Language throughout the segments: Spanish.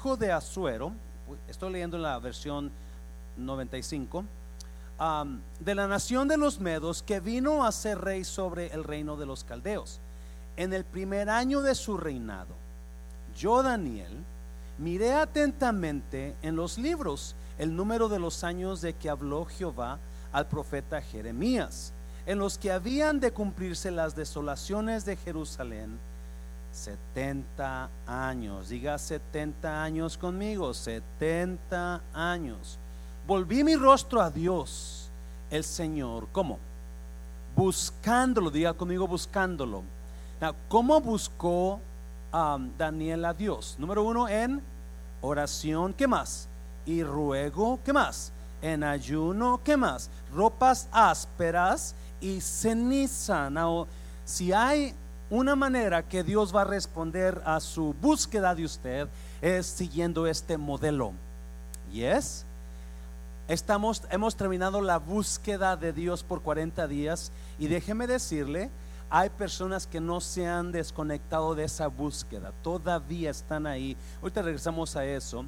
hijo de Asuero, estoy leyendo en la versión 95, am, de la nación de los Medos, que vino a ser rey sobre el reino de los caldeos. En el primer año de su reinado, yo, Daniel, miré atentamente en los libros el número de los años de que habló Jehová al profeta Jeremías, en los que habían de cumplirse las desolaciones de Jerusalén 70 años. Diga 70 años conmigo, 70 años. Volví mi rostro a Dios, el Señor. ¿Cómo? Buscándolo, diga conmigo buscándolo. ¿Cómo buscó um, Daniel a Dios? Número uno, en oración. ¿Qué más? Y ruego. ¿Qué más? En ayuno. ¿Qué más? Ropas ásperas y ceniza. Si hay una manera que Dios va a responder a su búsqueda de usted es siguiendo este modelo. Yes. Estamos, hemos terminado la búsqueda de Dios por 40 días y déjeme decirle, hay personas que no se han desconectado de esa búsqueda, todavía están ahí. Ahorita regresamos a eso.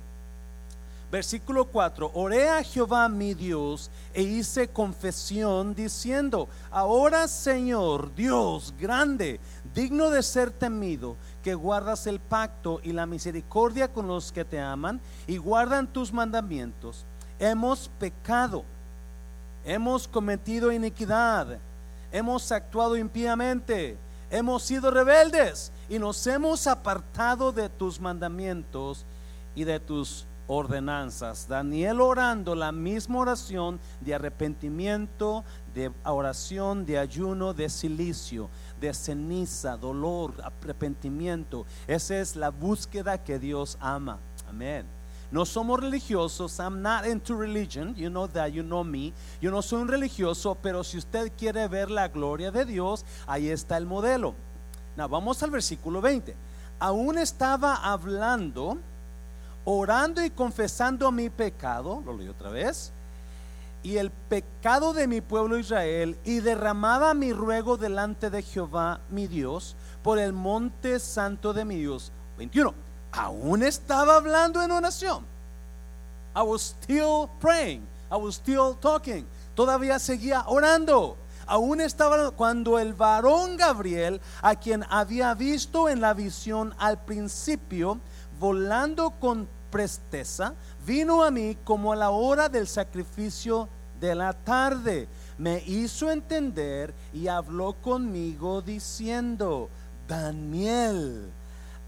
Versículo 4, oré a Jehová mi Dios e hice confesión diciendo, ahora Señor Dios grande, digno de ser temido, que guardas el pacto y la misericordia con los que te aman y guardan tus mandamientos. Hemos pecado, hemos cometido iniquidad, hemos actuado impíamente, hemos sido rebeldes y nos hemos apartado de tus mandamientos y de tus ordenanzas. Daniel orando la misma oración de arrepentimiento, de oración, de ayuno, de silicio, de ceniza, dolor, arrepentimiento. Esa es la búsqueda que Dios ama. Amén. No somos religiosos. I'm not into religion. You know that. You know me. Yo no soy un religioso, pero si usted quiere ver la gloria de Dios, ahí está el modelo. Now, vamos al versículo 20. Aún estaba hablando orando y confesando mi pecado, lo leí otra vez, y el pecado de mi pueblo Israel, y derramaba mi ruego delante de Jehová mi Dios por el monte santo de mi Dios. 21. Aún estaba hablando en oración. I was still praying. I was still talking. Todavía seguía orando. Aún estaba cuando el varón Gabriel, a quien había visto en la visión al principio, volando con presteza, vino a mí como a la hora del sacrificio de la tarde. Me hizo entender y habló conmigo diciendo, Daniel,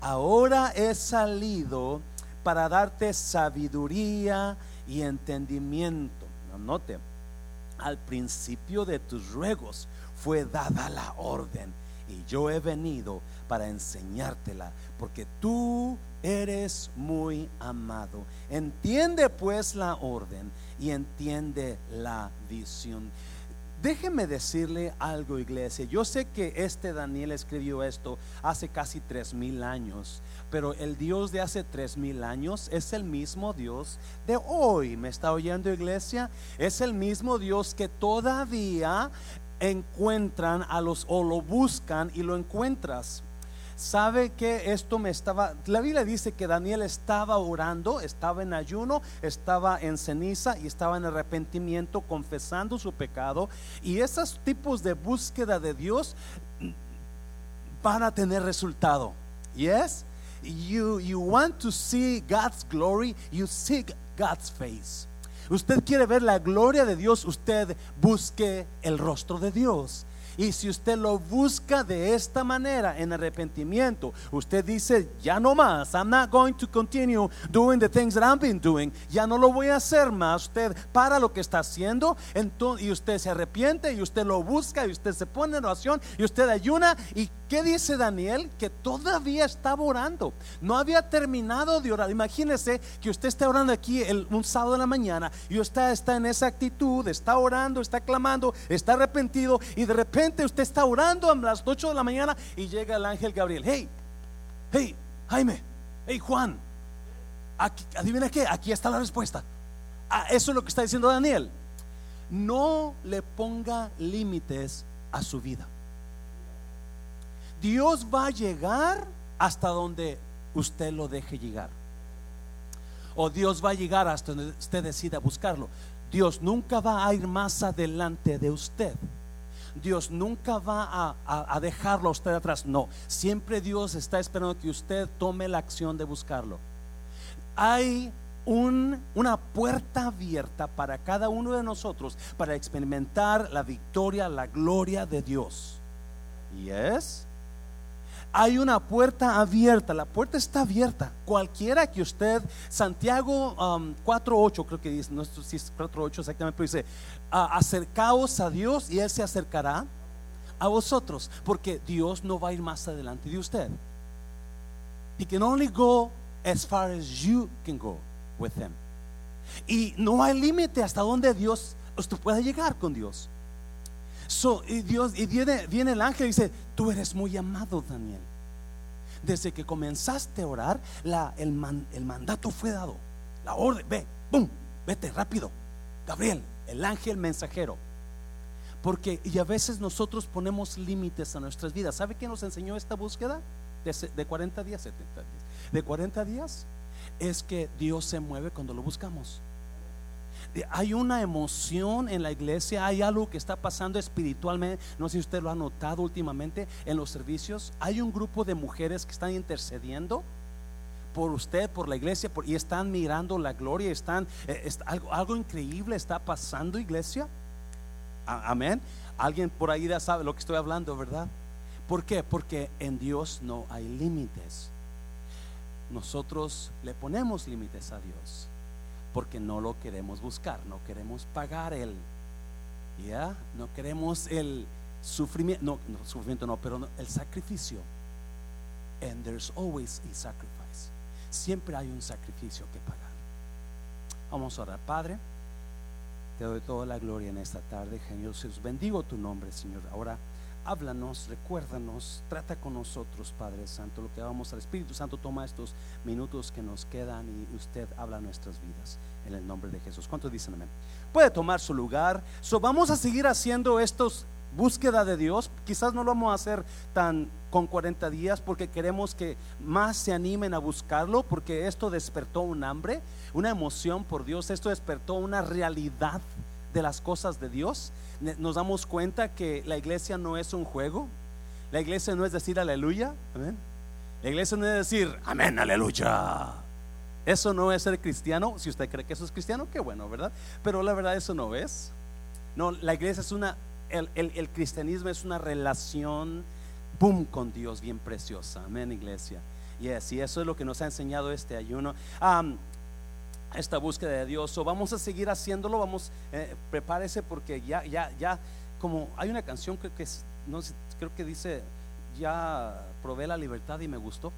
ahora he salido para darte sabiduría y entendimiento. Note, al principio de tus ruegos fue dada la orden y yo he venido para enseñártela, porque tú eres muy amado. Entiende pues la orden y entiende la visión. Déjeme decirle algo, iglesia. Yo sé que este Daniel escribió esto hace casi tres mil años, pero el Dios de hace tres mil años es el mismo Dios de hoy. ¿Me está oyendo, iglesia? Es el mismo Dios que todavía encuentran a los o lo buscan y lo encuentras. ¿Sabe que esto me estaba, la Biblia dice que Daniel estaba orando, estaba en ayuno, estaba en ceniza y estaba en arrepentimiento, confesando su pecado. Y esos tipos de búsqueda de Dios van a tener resultado. Yes? You, you want to see God's glory, you seek God's face. Usted quiere ver la gloria de Dios, usted busque el rostro de Dios. Y si usted lo busca de esta manera en arrepentimiento, usted dice, ya no más, I'm not going to continue doing the things that I've been doing, ya no lo voy a hacer más. Usted para lo que está haciendo entonces, y usted se arrepiente y usted lo busca y usted se pone en oración y usted ayuna. ¿Y qué dice Daniel? Que todavía estaba orando, no había terminado de orar. Imagínese que usted está orando aquí el, un sábado de la mañana y usted está en esa actitud, está orando, está clamando, está arrepentido y de repente usted está orando a las 8 de la mañana y llega el ángel Gabriel. Hey, hey, Jaime, hey, Juan, aquí, adivina qué, aquí está la respuesta. Ah, eso es lo que está diciendo Daniel. No le ponga límites a su vida. Dios va a llegar hasta donde usted lo deje llegar. o Dios va a llegar hasta donde usted decida buscarlo. Dios nunca va a ir más adelante de usted. Dios nunca va a, dejarlo a usted atrás. No, siempre Dios está esperando que usted tome la acción de buscarlo. Hay una puerta abierta para cada uno de nosotros para experimentar la victoria, la gloria de Dios. ¿Y es? Hay una puerta abierta, la puerta está abierta. Cualquiera que usted, Santiago 4.8 um, creo que dice, no si es 4.8 exactamente, pero dice, acercaos a Dios y Él se acercará a vosotros, porque Dios no va a ir más adelante de usted. He can only go as far as you can go with Him. Y no hay límite hasta donde Dios, usted puede llegar con Dios y Dios, y viene, viene el ángel y dice, tú eres muy amado, Daniel. Desde que comenzaste a orar, la, el, el mandato fue dado. La orden, ve, boom, vete rápido. Gabriel, el ángel mensajero. Porque, y a veces nosotros ponemos límites a nuestras vidas. ¿Sabe qué nos enseñó esta búsqueda? De, de 40 días, 70 días. De 40 días es que Dios se mueve cuando lo buscamos hay una emoción en la iglesia, hay algo que está pasando espiritualmente. No sé si usted lo ha notado últimamente en los servicios. Hay un grupo de mujeres que están intercediendo por usted, por la iglesia, y están mirando la gloria. Están, eh, algo, algo, increíble está pasando, iglesia. amén. Alguien por ahí ya sabe lo que estoy hablando, ¿verdad? ¿Por qué? Porque en Dios no hay límites. Nosotros le ponemos límites a Dios porque no lo queremos buscar, no queremos pagar el, ya, no queremos el sufrimiento, no, no sufrimiento no, pero el sacrificio. And there's always a sacrifice. Siempre hay un sacrificio que pagar. Vamos a orar, Padre. Te doy toda la gloria en esta tarde, Señor. Bendigo tu nombre, Señor. Ahora háblanos, recuérdanos, trata con nosotros, Padre Santo, lo que vamos al Espíritu Santo, toma estos minutos que nos quedan y usted habla nuestras vidas en el nombre de Jesús. ¿Cuántos dicen amén? Puede tomar su lugar. So, vamos a seguir haciendo estos búsqueda de Dios. Quizás no lo vamos a hacer tan con 40 días porque queremos que más se animen a buscarlo porque esto despertó un hambre, una emoción por Dios, esto despertó una realidad de las cosas de Dios nos damos cuenta que la iglesia no es un juego. La iglesia no es decir aleluya. Amén. La iglesia no es decir amén, aleluya. Eso no es ser cristiano. Si usted cree que eso es cristiano, qué bueno, ¿verdad? Pero la verdad eso no es. No, la iglesia es una, el, el, cristianismo es una relación, boom, con Dios bien preciosa. Amén, iglesia. Yes, y eso es lo que nos ha enseñado este ayuno esta búsqueda de Dios. O vamos a seguir haciéndolo, vamos, eh, prepárese porque ya, ya, ya, como hay una canción que, que no creo que dice, ya probé la libertad y me gustó.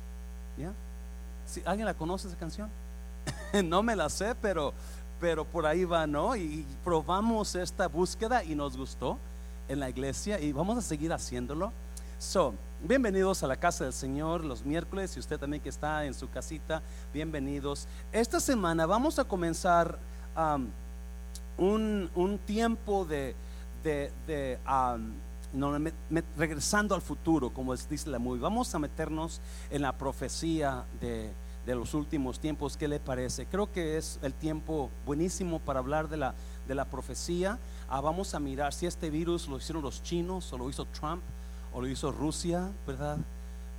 ¿Ya? Si ¿Alguien la conoce esa canción? no me la sé, pero, pero por ahí va, ¿no? Y probamos esta búsqueda y nos gustó en la iglesia y vamos a seguir haciéndolo. So, bienvenidos a la casa del Señor los miércoles y usted también que está en su casita, bienvenidos. Esta semana vamos a comenzar um, un, tiempo de, um, regresando al futuro, como dice la muy. Vamos a meternos en la profecía de, los últimos tiempos. ¿Qué le parece? Creo que es el tiempo buenísimo para hablar de la, de la profecía. Ah, vamos a mirar si este virus lo hicieron los chinos o lo hizo Trump o lo hizo Rusia, ¿verdad?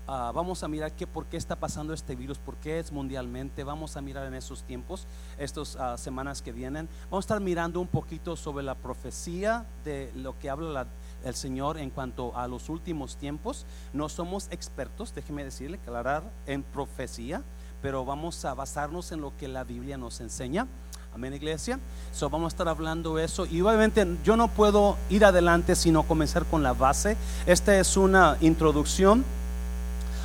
Ah, vamos a mirar qué, por qué está pasando este virus, por qué es mundialmente. Vamos a mirar en esos tiempos, estas ah, semanas que vienen. Vamos a estar mirando un poquito sobre la profecía de lo que habla el Señor en cuanto a los últimos tiempos. No somos expertos, déjeme decirle, aclarar en profecía, pero vamos a basarnos en lo que la Biblia nos enseña. Amén, iglesia. So, vamos a estar hablando eso. Y obviamente yo no puedo ir adelante sino comenzar con la base. Esta es una introducción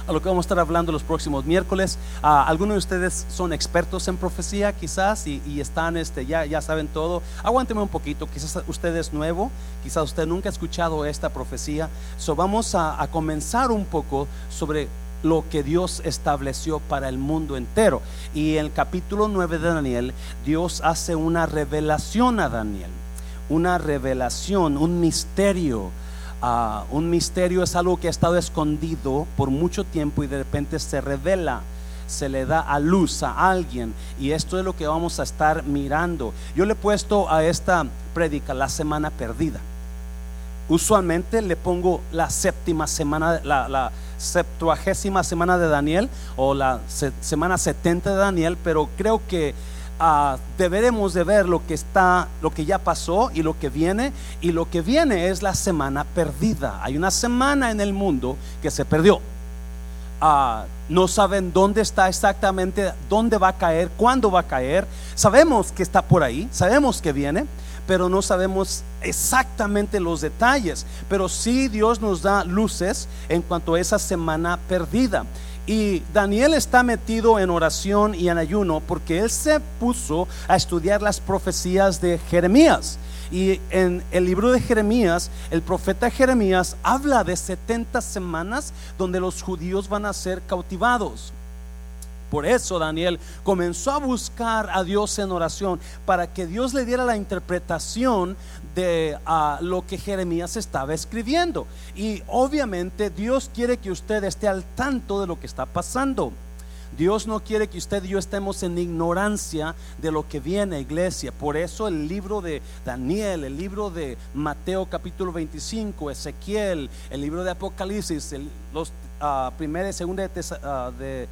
a lo que vamos a estar hablando los próximos miércoles. Ah, algunos de ustedes son expertos en profecía, quizás, y, están, este, ya, ya saben todo. Aguánteme un poquito, quizás usted es nuevo, quizás usted nunca ha escuchado esta profecía. So, vamos a, a comenzar un poco sobre lo que Dios estableció para el mundo entero. Y en el capítulo 9 de Daniel, Dios hace una revelación a Daniel, una revelación, un misterio. Ah, un misterio es algo que ha estado escondido por mucho tiempo y de repente se revela se le da a luz a alguien y esto es lo que vamos a estar mirando. Yo le he puesto a esta prédica la semana perdida. Usualmente le pongo la séptima semana, la, septuagésima semana de Daniel o la semana 70 de Daniel, pero creo que uh, deberemos de ver lo que está, lo que ya pasó y lo que viene. Y lo que viene es la semana perdida. Hay una semana en el mundo que se perdió. Uh, no saben dónde está exactamente, dónde va a caer, cuándo va a caer. Sabemos que está por ahí, sabemos que viene, pero no sabemos exactamente los detalles. Pero sí Dios nos da luces en cuanto a esa semana perdida. Y Daniel está metido en oración y en ayuno porque él se puso a estudiar las profecías de Jeremías. Y en el libro de Jeremías, el profeta Jeremías habla de 70 semanas donde los judíos van a ser cautivados. Por eso Daniel comenzó a buscar a Dios en oración para que Dios le diera la interpretación de lo que Jeremías estaba escribiendo. Y obviamente Dios quiere que usted esté al tanto de lo que está pasando. Dios no quiere que usted y yo estemos en ignorancia de lo que viene, iglesia. Por eso el libro de Daniel, el libro de Mateo capítulo 25, Ezequiel, el libro de Apocalipsis, los uh, y segunda de, uh, de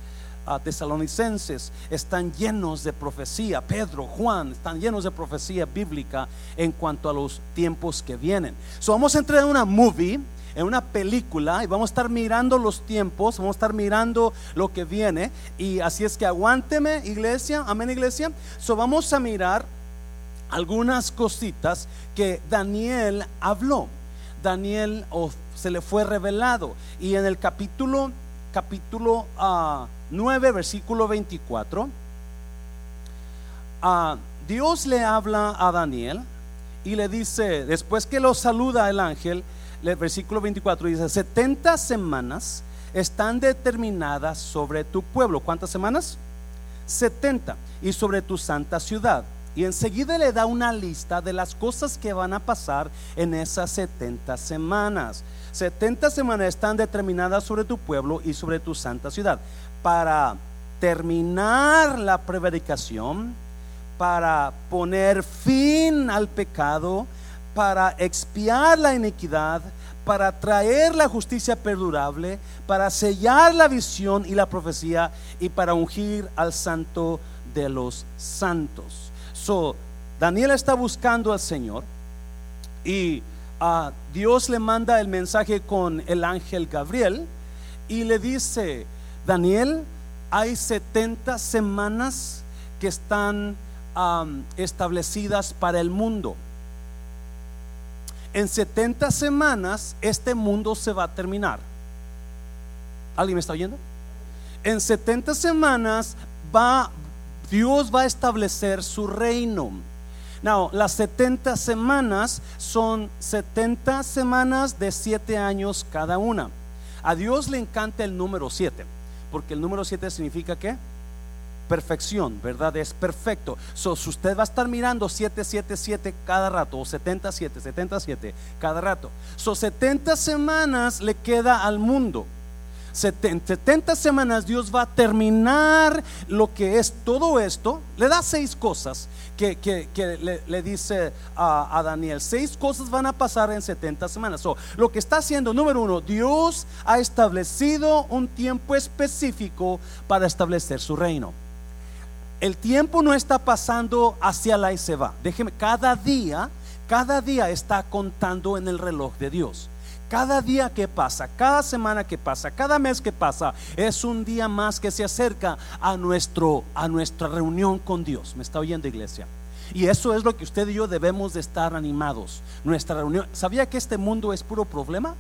tesalonicenses están llenos de profecía. Pedro, Juan, están llenos de profecía bíblica en cuanto a los tiempos que vienen. So, vamos a entrar en una movie en una película y vamos a estar mirando los tiempos, vamos a estar mirando lo que viene. Y así es que aguánteme, iglesia, amén, iglesia. So vamos a mirar algunas cositas que Daniel habló. Daniel se le fue revelado. Y en el capítulo, capítulo uh, 9, versículo 24, ah, Dios le habla a Daniel y le dice, después que lo saluda el ángel, el versículo 24 dice, 70 semanas están determinadas sobre tu pueblo. ¿Cuántas semanas? 70. Y sobre tu santa ciudad. Y enseguida le da una lista de las cosas que van a pasar en esas 70 semanas. 70 semanas están determinadas sobre tu pueblo y sobre tu santa ciudad para terminar la prevaricación, para poner fin al pecado, para expiar la iniquidad, para traer la justicia perdurable, para sellar la visión y la profecía y para ungir al santo de los santos. So, Daniel está buscando al Señor y ah, Dios le manda el mensaje con el ángel Gabriel y le dice, Daniel, hay 70 semanas que están establecidas para el mundo. En 70 semanas este mundo se va a terminar. ¿Alguien me está oyendo? En 70 semanas va Dios va a establecer su reino. Now, las 70 semanas son 70 semanas de 7 años cada una. A Dios le encanta el número 7 porque el número 7 significa que perfección, ¿verdad? Es perfecto. So, si usted va a estar mirando 777 cada rato, o 77, 77 cada rato. So, 70 semanas le queda al mundo. 70 semanas Dios va a terminar lo que es todo esto. Le da seis cosas que, le, dice a, Daniel. Seis cosas van a pasar en 70 semanas. lo que está haciendo, número uno, Dios ha establecido un tiempo específico para establecer su reino. El tiempo no está pasando hacia la y se va. Déjeme, cada día, cada día está contando en el reloj de Dios. Cada día que pasa, cada semana que pasa, cada mes que pasa, es un día más que se acerca a, nuestro, a nuestra reunión con Dios. ¿Me está oyendo iglesia? Y eso es lo que usted y yo debemos de estar animados. Nuestra reunión. ¿Sabía que este mundo es puro problema?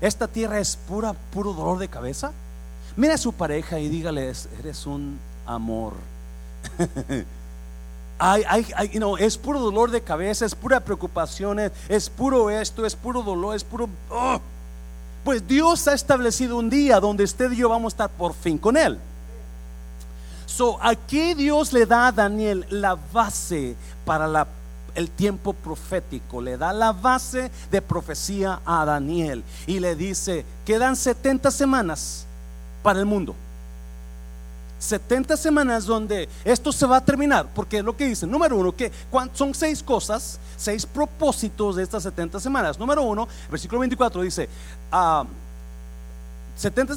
Esta tierra es pura, puro dolor de cabeza. Mira a su pareja y dígale, eres un amor. es puro dolor de cabeza, es pura preocupación, es, puro esto, es puro dolor, es puro... Oh. Pues Dios ha establecido un día donde usted y yo vamos a estar por fin con Él. So, aquí Dios le da a Daniel la base para la, el tiempo profético, le da la base de profecía a Daniel y le dice, quedan 70 semanas para el mundo. 70 semanas donde esto se va a terminar, porque es lo que dice, número uno, que son seis cosas, seis propósitos de estas 70 semanas. Número uno, versículo 24 dice, 70 ah,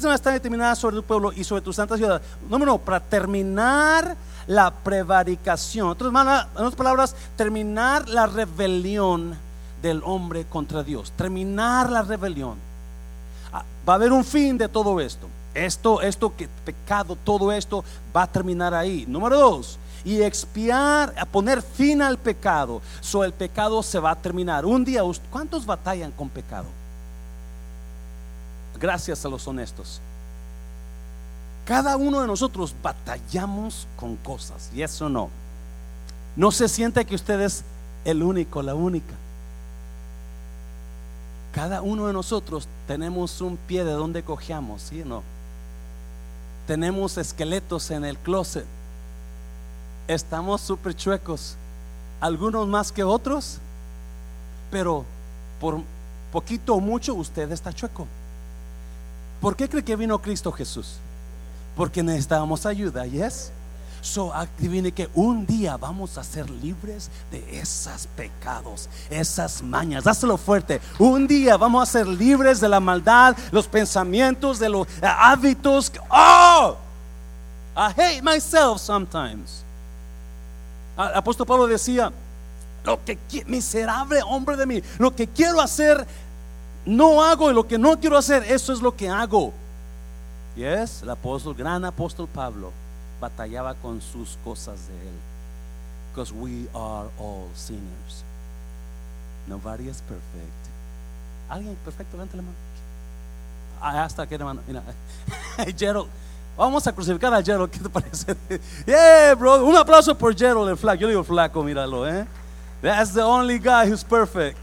semanas están determinadas sobre tu pueblo y sobre tu santa ciudad. Número uno, para terminar la prevaricación. En otras palabras, terminar la rebelión del hombre contra Dios, terminar la rebelión. Ah, va a haber un fin de todo esto. Esto, esto que pecado, todo esto va a terminar ahí. Número dos, y expiar, a poner fin al pecado. So el pecado se va a terminar. Un día, ¿cuántos batallan con pecado? Gracias a los honestos. Cada uno de nosotros batallamos con cosas, y eso no. No se siente que usted es el único, la única. Cada uno de nosotros tenemos un pie de donde cojeamos, ¿sí o no? Tenemos esqueletos en el closet. Estamos súper chuecos. Algunos más que otros. Pero por poquito o mucho usted está chueco. ¿Por qué cree que vino Cristo Jesús? Porque necesitábamos ayuda, ¿yes? So, adivine que un día vamos a ser libres de esos pecados, esas mañas. Dáselo fuerte. Un día vamos a ser libres de la maldad, los pensamientos, de los eh, hábitos. Oh, I hate myself sometimes. Apóstol Pablo decía: Lo que miserable hombre de mí, lo que quiero hacer no hago y lo que no quiero hacer, eso es lo que hago. Yes, el apóstol, gran apóstol Pablo batallaba con sus cosas de él. Because we are all sinners. Nobody is perfect. ¿Alguien perfecto? Levante la mano. Ah, hasta que hermano. Mira. Gerald. Vamos a crucificar a Gerald. ¿Qué te parece? Yeah, bro. Un aplauso por Gerald, el flaco. Yo digo flaco, míralo, ¿eh? That's the only guy who's perfect.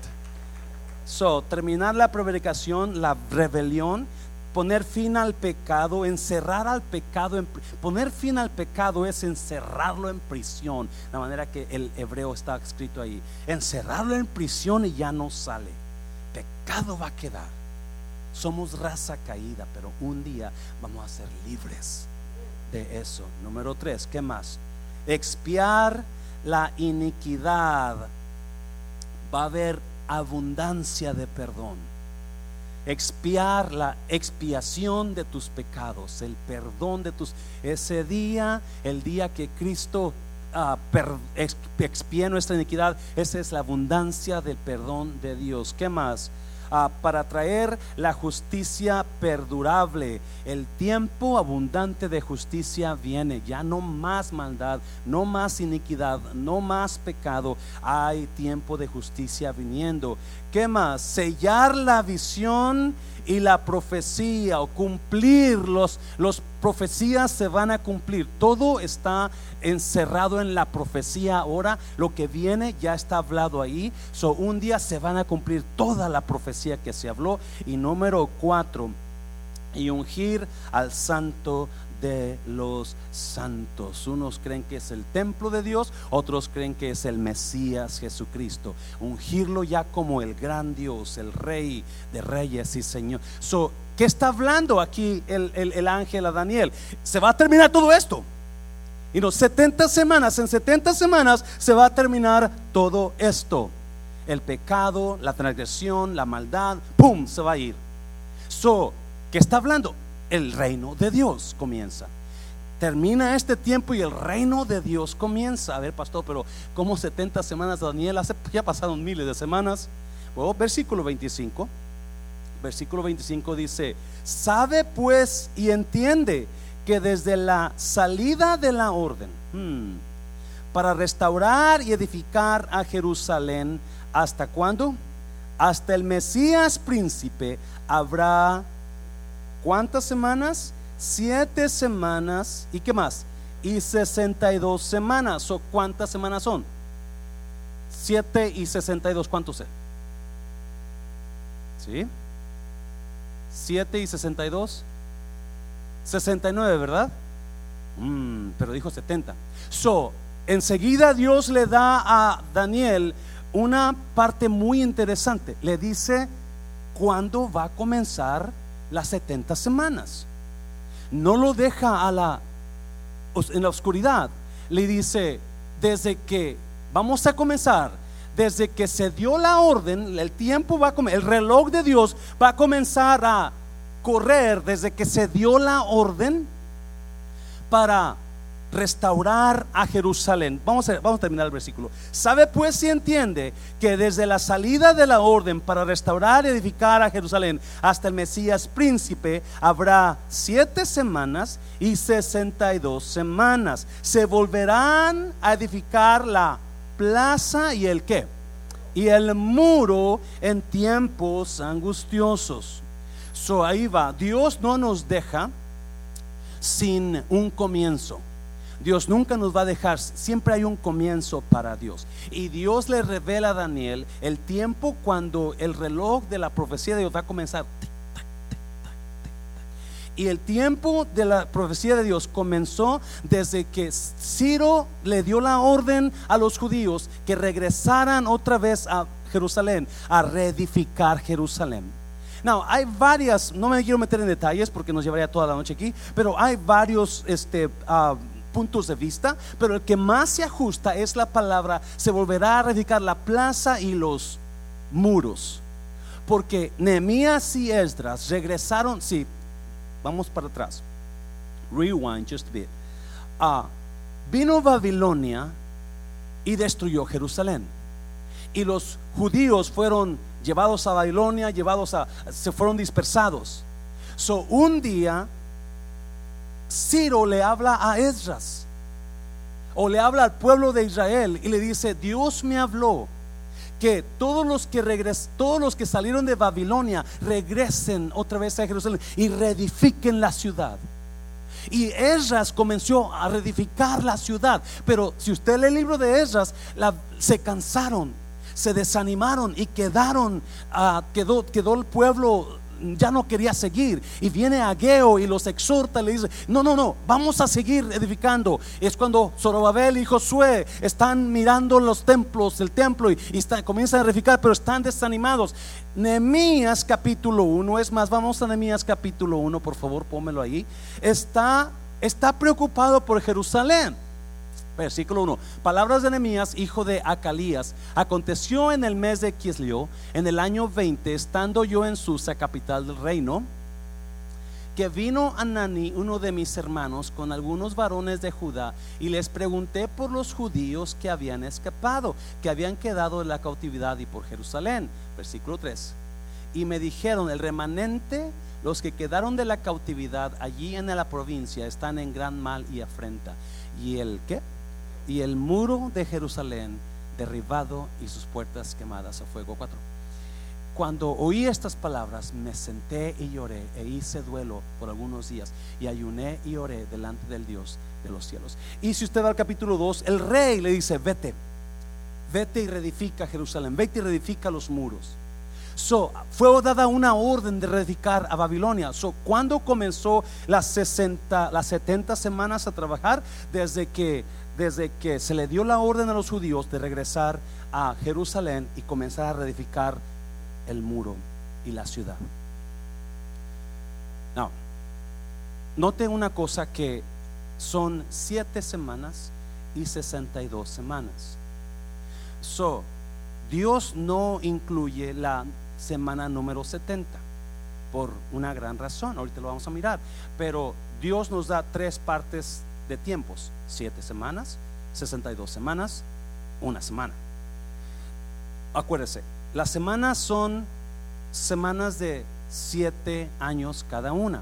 So, terminar la prevaricación, la rebelión poner fin al pecado, encerrar al pecado, poner fin al pecado es encerrarlo en prisión, la manera que el hebreo está escrito ahí, encerrarlo en prisión y ya no sale, pecado va a quedar. Somos raza caída, pero un día vamos a ser libres de eso. Número tres, ¿qué más? Expiar la iniquidad. Va a haber abundancia de perdón expiar la expiación de tus pecados, el perdón de tus... Ese día, el día que Cristo uh, nuestra iniquidad, esa es la abundancia del perdón de Dios. ¿Qué más? Ah, para traer la justicia perdurable. El tiempo abundante de justicia viene. Ya no más maldad, no más iniquidad, no más pecado. Hay tiempo de justicia viniendo. ¿Qué más? Sellar la visión y la profecía o cumplir los, los profecías se van a cumplir. Todo está encerrado en la profecía ahora. Lo que viene ya está hablado ahí. So, un día se van a cumplir toda la profecía que se habló. Y número cuatro, y ungir al santo de los santos. Unos creen que es el templo de Dios, otros creen que es el Mesías Jesucristo. Ungirlo ya como el gran Dios, el rey de reyes y señor. So, ¿Qué está hablando aquí el, el ángel a Daniel? Se va a terminar todo esto. Y los 70 semanas, en 70 semanas se va a terminar todo esto. El pecado, la transgresión, la maldad, ¡pum! se va a ir. So, ¿qué está hablando? El reino de Dios comienza. Termina este tiempo y el reino de Dios comienza. A ver, pastor, pero ¿cómo 70 semanas Daniel? Hace, ya pasaron miles de semanas. Versículo 25. Versículo 25 dice, sabe pues y entiende que desde la salida de la orden, hmm, para restaurar y edificar a Jerusalén, ¿hasta cuándo? Hasta el Mesías príncipe habrá ¿Cuántas semanas? Siete semanas. ¿Y qué más? Y 62 semanas. ¿O cuántas semanas son? Siete y 62. ¿Cuántos es? ¿Sí? Siete y 62. 69, ¿verdad? Mm, pero dijo 70. So, enseguida Dios le da a Daniel una parte muy interesante. Le dice cuándo va a comenzar las 70 semanas. No lo deja a la en la oscuridad, le dice, desde que vamos a comenzar, desde que se dio la orden, el tiempo va a el reloj de Dios va a comenzar a correr desde que se dio la orden para restaurar a Jerusalén. Vamos a, vamos a terminar el versículo. ¿Sabe pues si entiende que desde la salida de la orden para restaurar y edificar a Jerusalén hasta el Mesías príncipe habrá siete semanas y sesenta y dos semanas? Se volverán a edificar la plaza y el qué? Y el muro en tiempos angustiosos. So ahí va. Dios no nos deja sin un comienzo. Dios nunca nos va a dejar, siempre hay un comienzo para Dios. Y Dios le revela a Daniel el tiempo cuando el reloj de la profecía de Dios va a comenzar. Y el tiempo de la profecía de Dios comenzó desde que Ciro le dio la orden a los judíos que regresaran otra vez a Jerusalén, a reedificar Jerusalén. Now, hay varias, no me quiero meter en detalles porque nos llevaría toda la noche aquí, pero hay varios este, ah, puntos de vista, pero el que más se ajusta es la palabra, se volverá a reedificar la plaza y los muros. Porque Nehemías y Esdras regresaron, sí, vamos para atrás. Rewind just a bit. Ah, vino Babilonia y destruyó Jerusalén. Y los judíos fueron llevados a Babilonia, llevados a, se fueron dispersados. So un día Ciro le habla a Esdras o le habla al pueblo de Israel y le dice, Dios me habló que todos los que regres, todos los que salieron de Babilonia regresen otra vez a Jerusalén y reedifiquen la ciudad. Y Esdras comenzó a reedificar la ciudad. Pero si usted lee el libro de Esdras, se cansaron, se desanimaron y quedaron, uh, quedó, quedó el pueblo ya no quería seguir. Y viene Ageo y los exhorta, le dice, no, no, no, vamos a seguir edificando. Es cuando Zorobabel y Josué están mirando los templos, el templo, y, comienzan a edificar, pero están desanimados. Nehemías capítulo 1, es más, vamos a Nehemías capítulo 1, por favor, pómelo ahí. Está, está preocupado por Jerusalén. Versículo 1. Palabras de Nehemías, hijo de Acalías. Aconteció en el mes de Quisleo, en el año 20, estando yo en Susa, capital del reino, que vino Anani, uno de mis hermanos, con algunos varones de Judá, y les pregunté por los judíos que habían escapado, que habían quedado en la cautividad y por Jerusalén. Versículo 3. Y me dijeron, el remanente, los que quedaron de la cautividad allí en la provincia, están en gran mal y afrenta. ¿Y el qué? Y el muro de Jerusalén derribado y sus puertas quemadas a fuego. 4. Cuando oí estas palabras, me senté y lloré e hice duelo por algunos días y ayuné y oré delante del Dios de los cielos. Y si usted va al capítulo 2, el rey le dice, vete, vete y reedifica Jerusalén, vete y reedifica los muros. So, fue dada una orden de reedificar a Babilonia. So, ¿Cuándo comenzó las 60, las 70 semanas a trabajar? Desde que desde que se le dio la orden a los judíos de regresar a Jerusalén y comenzar a reedificar el muro y la ciudad. No, note una cosa que son siete semanas y 62 semanas. So, Dios no incluye la semana número 70 por una gran razón, ahorita lo vamos a mirar, pero Dios nos da tres partes de tiempos, siete semanas, 62 semanas, una semana. Acuérdese, las semanas son semanas de siete años cada una.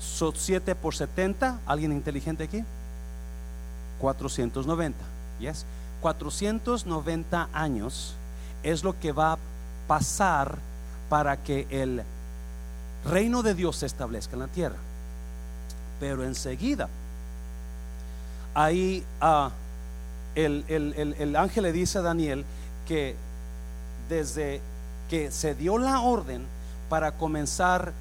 Son 7 por 70, ¿alguien inteligente aquí? 490, yes. 490 años es lo que va a pasar para que el reino de Dios se establezca en la tierra. Pero enseguida ahí ah, el, ángel le dice a Daniel que desde que se dio la orden para comenzar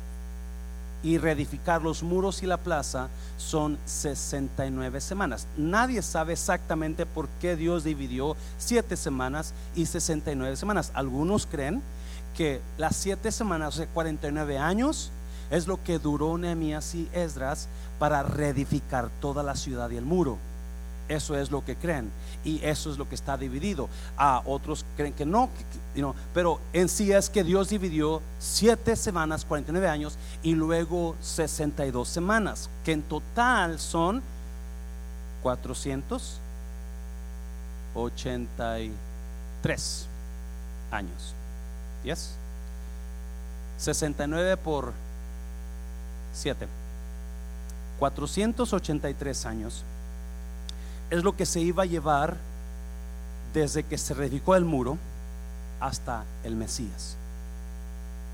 y reedificar los muros y la plaza son 69 semanas. Nadie sabe exactamente por qué Dios dividió 7 semanas y 69 semanas. Algunos creen que las 7 semanas, o sea, 49 años, Es lo que duró Nehemías y Esdras para reedificar toda la ciudad y el muro. Eso es lo que creen y eso es lo que está dividido. A otros creen que no, pero en sí es que Dios dividió siete semanas, 49 años y luego 62 semanas, que en total son 483 años. ¿Yes? 69 por 7. 483 años es lo que se iba a llevar desde que se reedificó el muro hasta el Mesías.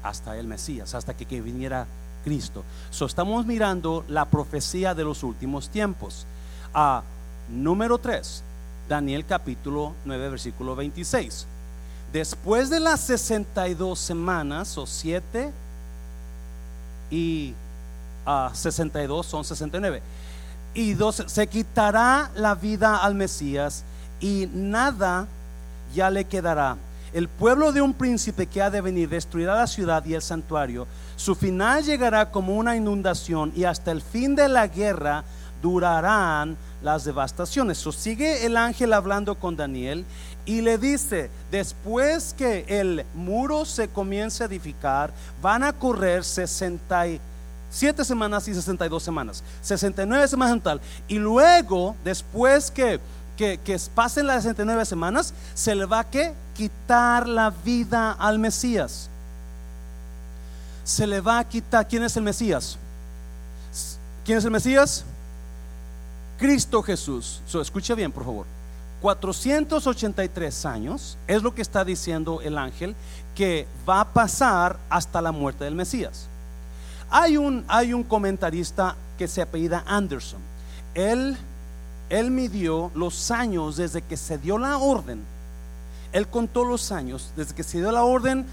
Hasta el Mesías, hasta que, viniera Cristo. So, estamos mirando la profecía de los últimos tiempos. A número 3, Daniel capítulo 9, versículo 26. Después de las 62 semanas o 7 y 62 son 69 y dos, se quitará la vida al Mesías y nada ya le quedará. El pueblo de un príncipe que ha de venir destruirá la ciudad y el santuario. Su final llegará como una inundación y hasta el fin de la guerra durarán las devastaciones. So, sigue el ángel hablando con Daniel y le dice, después que el muro se comience a edificar, van a correr 60 Siete semanas y 62 semanas. 69 semanas en total. Y luego, después que, que, pasen las 69 semanas, se le va a que quitar la vida al Mesías. Se le va a quitar. ¿Quién es el Mesías? ¿Quién es el Mesías? Cristo Jesús. So, escucha bien, por favor. 483 años es lo que está diciendo el ángel que va a pasar hasta la muerte del Mesías. Hay un, hay un comentarista que se apellida Anderson. Él, él midió los años desde que se dio la orden. Él contó los años desde que se dio la orden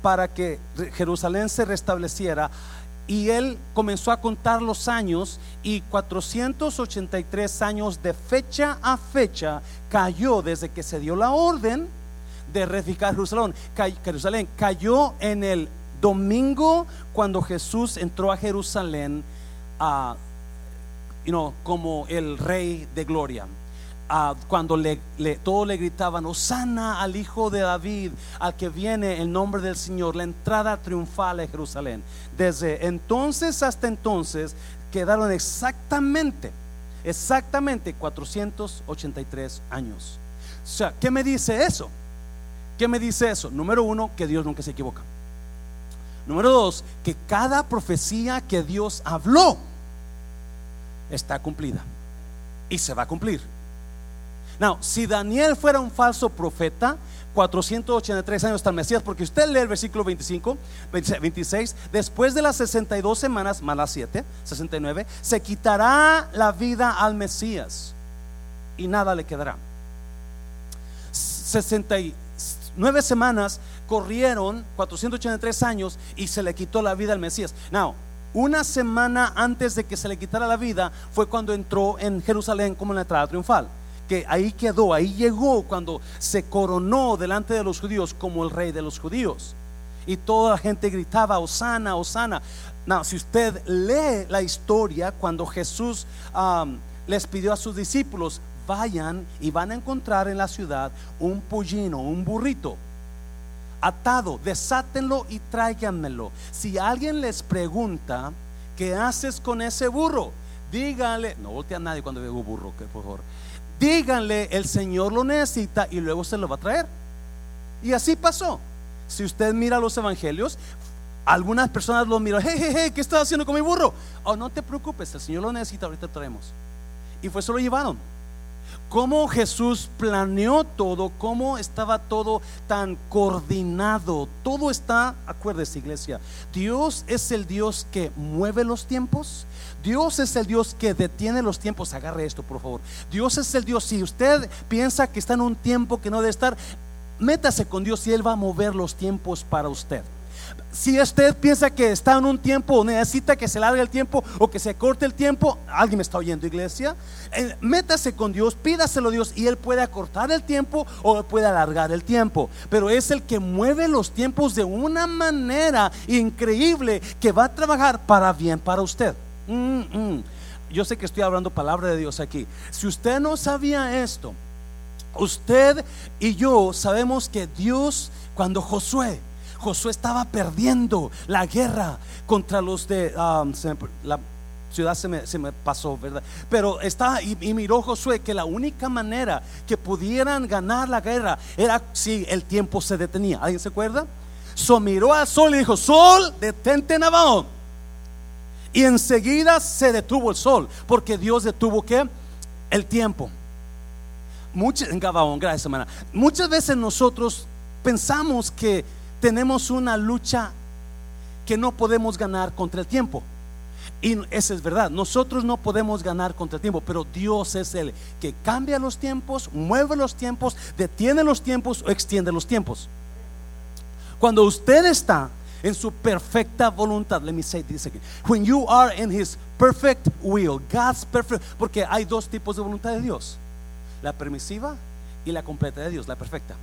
para que Jerusalén se restableciera y él comenzó a contar los años y 483 años de fecha a fecha cayó desde que se dio la orden de reedificar Jerusalén. Jerusalén cayó en el domingo cuando Jesús entró a Jerusalén como el rey de gloria. Cuando le, todos le gritaban, Osana al hijo de David, al que viene el nombre del Señor, la entrada triunfal a Jerusalén. Desde entonces hasta entonces quedaron exactamente, exactamente 483 años. O sea, ¿qué me dice eso? ¿Qué me dice eso? Número uno, que Dios nunca se equivoca. Número dos, que cada profecía que Dios habló está cumplida y se va a cumplir. Now, si Daniel fuera un falso profeta, 483 años hasta el Mesías, porque usted lee el versículo 25, 26, después de las 62 semanas, más las 7, 69, se quitará la vida al Mesías y nada le quedará. 69 semanas corrieron 483 años y se le quitó la vida al Mesías. Now, una semana antes de que se le quitara la vida fue cuando entró en Jerusalén como la entrada triunfal. Ahí quedó, ahí llegó cuando se coronó delante de los judíos como el rey de los judíos. Y toda la gente gritaba, Osana, Osana. Now, si usted lee la historia cuando Jesús um, les pidió a sus discípulos, vayan y van a encontrar en la ciudad un pollino, un burrito atado, desátenlo y tráiganmelo. Si alguien les pregunta, ¿qué haces con ese burro? Díganle, no voltea a nadie cuando un burro, por favor. Díganle, el Señor lo necesita y luego se lo va a traer. Y así pasó. Si usted mira los evangelios, algunas personas lo miran, hey, hey, hey, ¿qué estás haciendo con mi burro? Oh, no te preocupes, el Señor lo necesita, ahorita traemos. Y fue, se lo llevaron cómo Jesús planeó todo, cómo estaba todo tan coordinado. Todo está, acuérdese iglesia, Dios es el Dios que mueve los tiempos. Dios es el Dios que detiene los tiempos. Agarre esto, por favor. Dios es el Dios. Si usted piensa que está en un tiempo que no debe estar, métase con Dios y Él va a mover los tiempos para usted. Si usted piensa que está en un tiempo o necesita que se largue el tiempo o que se corte el tiempo, alguien me está oyendo, iglesia. Eh, métase con Dios, pídaselo a Dios y Él puede acortar el tiempo o puede alargar el tiempo. Pero es el que mueve los tiempos de una manera increíble que va a trabajar para bien para usted. Mm, mm. Yo sé que estoy hablando palabra de Dios aquí. Si usted no sabía esto, usted y yo sabemos que Dios, cuando Josué, Josué estaba perdiendo la guerra contra los de um, la ciudad se me, pasó, ¿verdad? Pero está y, miró Josué que la única manera que pudieran ganar la guerra era si el tiempo se detenía. ¿Alguien se acuerda? So miró al sol y dijo: Sol, detente en y enseguida se detuvo el sol, porque Dios detuvo que el tiempo. Muchas, en gracias hermana. Muchas veces nosotros pensamos que tenemos una lucha que no podemos ganar contra el tiempo. Y eso es verdad, nosotros no podemos ganar contra el tiempo, pero Dios es el que cambia los tiempos, mueve los tiempos, detiene los tiempos o extiende los tiempos. Cuando usted está en su perfecta voluntad. Let me say this again. When you are in his perfect will, God's perfect, porque hay dos tipos de voluntad de Dios, la permisiva y la completa de Dios, la perfecta.